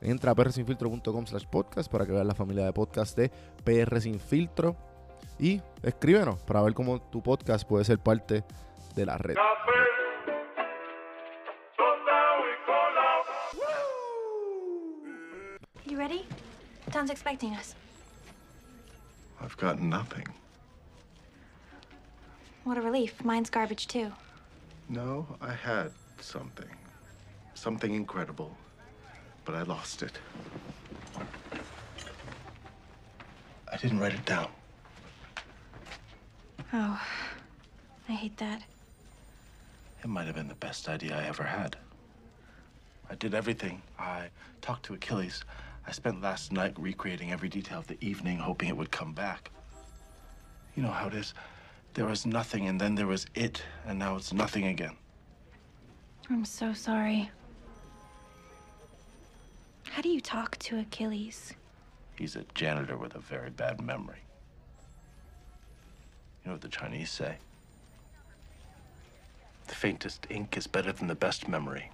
Entra a prsinfiltro.com slash podcast para que veas la familia de podcast de PR Sin Filtro y escríbenos para ver cómo tu podcast puede ser parte de la red. You ready? Tom's expecting us. I've got nothing. What a relief. Mine's garbage too. No, I had something. Something incredible. But I lost it. I didn't write it down. Oh, I hate that. It might have been the best idea I ever had. I did everything. I talked to Achilles. I spent last night recreating every detail of the evening, hoping it would come back. You know how it is. There was nothing, and then there was it, and now it's nothing again. I'm so sorry. How do you talk to Achilles? He's a janitor with a very bad memory. You know what the Chinese say? The faintest ink is better than the best memory.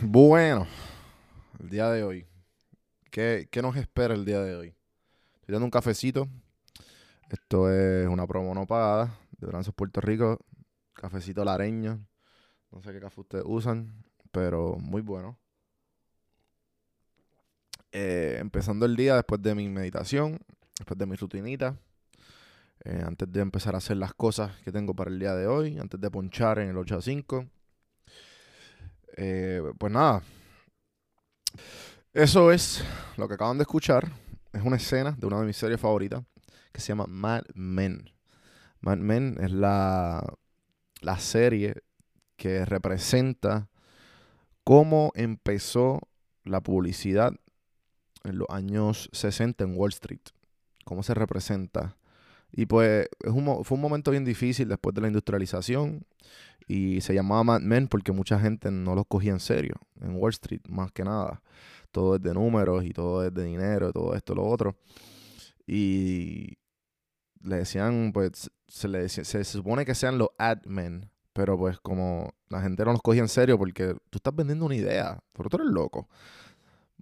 Bueno, el día de hoy. ¿Qué, ¿Qué nos espera el día de hoy? Estoy dando un cafecito. Esto es una promo no pagada de Brazos Puerto Rico. Cafecito lareño. No sé qué café ustedes usan, pero muy bueno. Eh, empezando el día después de mi meditación, después de mi rutinita. eh, antes de empezar a hacer las cosas que tengo para el día de hoy, antes de ponchar en el 8 a 5. Eh, pues nada, eso es lo que acaban de escuchar. Es una escena de una de mis series favoritas que se llama Mad Men. Mad Men es la, la serie que representa cómo empezó la publicidad en los años 60 en Wall Street. Cómo se representa. Y pues es un fue un momento bien difícil después de la industrialización. Y se llamaba Mad Men porque mucha gente no los cogía en serio en Wall Street, más que nada. Todo es de números y todo es de dinero, y todo esto, lo otro. Y le decían, pues, se le decía- se, supone que sean los ad men, pero pues como la gente no los cogía en serio porque tú estás vendiendo una idea, pero tú eres loco.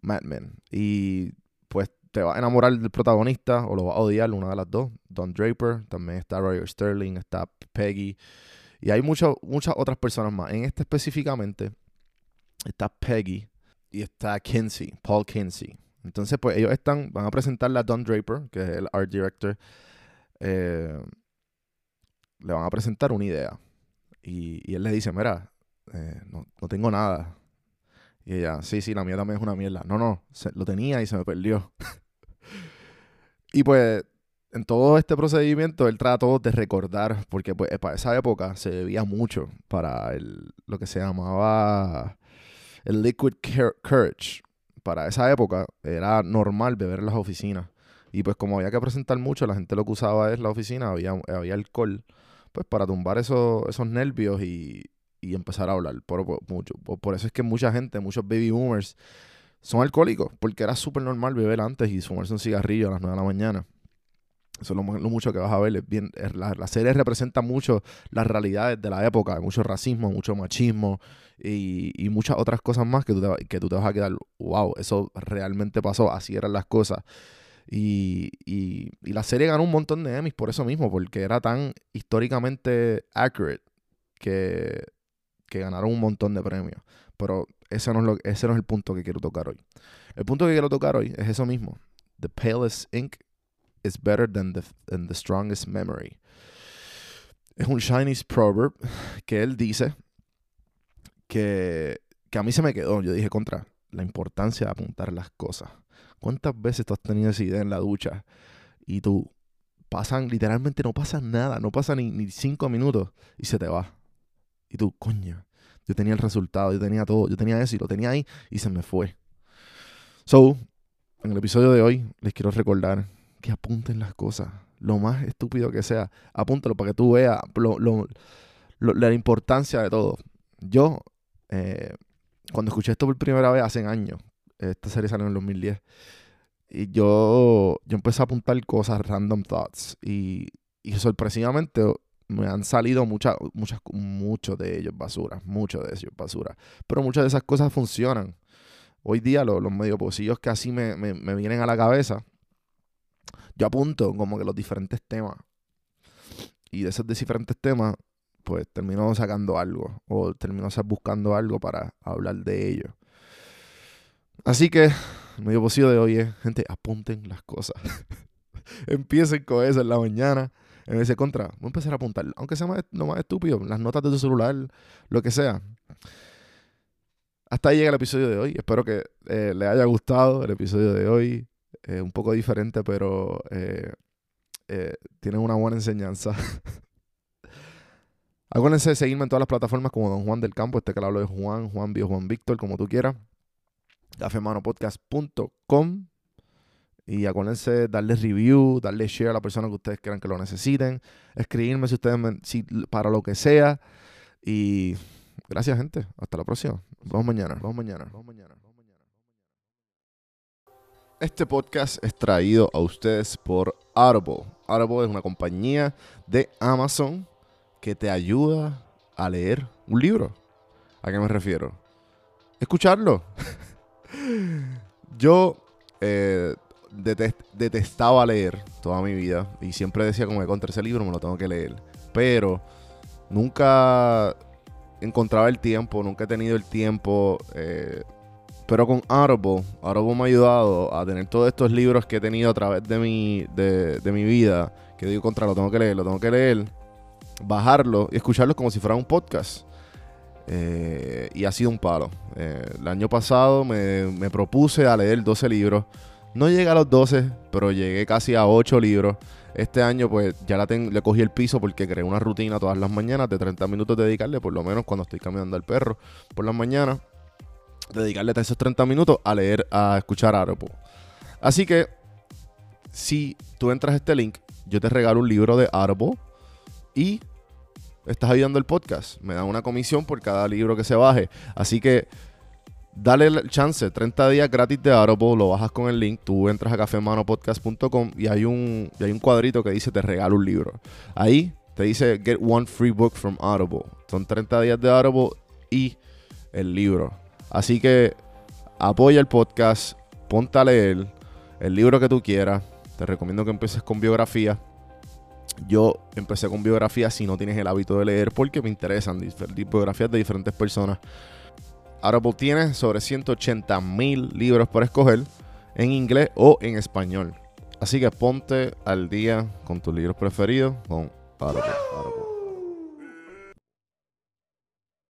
Mad Men. Y pues te va a enamorar del protagonista o lo va a odiar, una de las dos. Don Draper, también está Roger Sterling, está Peggy. Y hay muchas muchas otras personas más. En este específicamente está Peggy y está Kinsey, Paul Kinsey. Entonces, pues ellos están, van a presentarle a Don Draper, que es el art director. eh, le van a presentar una idea. Y, él le dice, mira, eh, no, no tengo nada. Y ella, sí, sí, la mía también es una mierda. No, no, lo tenía y se me perdió. y pues, en todo este procedimiento, él trató de recordar, porque pues para esa época se bebía mucho para el, lo que se llamaba el liquid cour- courage. Para esa época era normal beber en las oficinas. Y pues como había que presentar mucho, la gente lo que usaba es la oficina, había, había alcohol, pues para tumbar esos, esos nervios y, y empezar a hablar. Por, por- mucho. Por, por eso es que mucha gente, muchos baby boomers, son alcohólicos, porque era súper normal beber antes y fumarse un cigarrillo a las 9 de la mañana. Eso es lo, mu- lo mucho que vas a ver. Es bien, es- la, serie representa mucho las realidades de la época, mucho racismo, mucho machismo y, muchas otras cosas más que tú, te, que tú te vas a quedar, wow, eso realmente pasó, así eran las cosas. Y, y la serie ganó un montón de Emmys por eso mismo, porque era tan históricamente accurate que, que ganaron un montón de premios. Pero ese no, es lo, el punto que quiero tocar hoy. El punto que quiero tocar hoy es eso mismo. The palest ink is better than the, strongest memory. Es un Chinese proverb que él dice que, que a mí se me quedó. Yo dije contra la importancia de apuntar las cosas. ¿Cuántas veces tú has tenido esa idea en la ducha y tú pasan, literalmente no pasa nada, no pasa ni, ni cinco minutos y se te va? Y tú, coño, yo tenía el resultado, yo tenía todo, yo tenía eso y lo tenía ahí y se me fue. So, en el episodio de hoy les quiero recordar que apunten las cosas, lo más estúpido que sea, apúntalo para que tú veas lo- lo- lo- la importancia de todo. Yo, eh, cuando escuché esto por primera vez hace años, esta serie salió en el 2010, y yo, yo empecé a apuntar cosas, random thoughts, y, y sorpresivamente me han salido muchas, muchas, muchos de ellos basura, muchos de ellos basura, pero muchas de esas cosas funcionan. Hoy día lo- los medio pocillos que así me, me, vienen a la cabeza, yo apunto como que los diferentes temas. Y de esos diferentes temas, pues termino sacando algo. O termino buscando algo para hablar de ello. Así que, el medio pocillo de hoy es, gente, apunten las cosas. Empiecen con eso en la mañana. En ese contra, voy a empezar a apuntar. Aunque sea más, lo más estúpido, las notas de tu celular, lo que sea. Hasta ahí llega el episodio de hoy. Espero que eh, le haya gustado el episodio de hoy. Eh, un poco diferente, pero eh, eh, tiene una buena enseñanza. Acuérdense de seguirme en todas las plataformas como Don Juan del Campo. Este que le hablo de Juan, Juan Bio, Juan Víctor, como tú quieras. cafemanopodcast.com y acuérdense de darle review, darle share a la persona que ustedes crean que lo necesiten. Escribirme si ustedes si, para lo que sea. Y gracias, gente. Hasta la próxima. Nos vemos mañana. Nos vemos mañana. Vemos mañana. Este podcast es traído a ustedes por Audible. Audible es una compañía de Amazon que te ayuda a leer un libro. ¿A qué me refiero? Escucharlo. Yo eh, detest- detestaba leer toda mi vida y siempre decía como que contra ese libro me lo tengo que leer. Pero nunca encontraba el tiempo, nunca he tenido el tiempo. eh, pero con Audible, Audible me ha ayudado a tener todos estos libros que he tenido a través de mi, de, mi vida. Que digo contra, lo tengo que leer, lo tengo que leer. Bajarlo y escucharlo como si fuera un podcast. Eh, y ha sido un palo. Eh, el año pasado me, me propuse a leer 12 libros. No llegué a los 12, pero llegué casi a 8 libros. Este año pues ya la ten- le cogí el piso porque creé una rutina todas las mañanas de 30 minutos dedicarle, por lo menos cuando estoy caminando al perro por las mañanas, dedicarle esos 30 minutos a leer, a escuchar Audible. Así que si tú entras a este link, yo te regalo un libro de Audible y estás ayudando el podcast. Me dan una comisión por cada libro que se baje. Así que dale el chance, 30 días gratis de Audible, lo bajas con el link, tú entras a cafemanopodcast.com y hay un, y hay un cuadrito que dice te regalo un libro. Ahí te dice get one free book from Audible. Son 30 días de Audible y el libro. Así que apoya el podcast, ponte a leer el libro que tú quieras. Te recomiendo que empieces con biografía. Yo empecé con biografías si no tienes el hábito de leer porque me interesan biografías de diferentes personas. Audible tiene sobre 180 mil libros para escoger en inglés o en español. Así que ponte al día con tus libros preferidos con. Audible.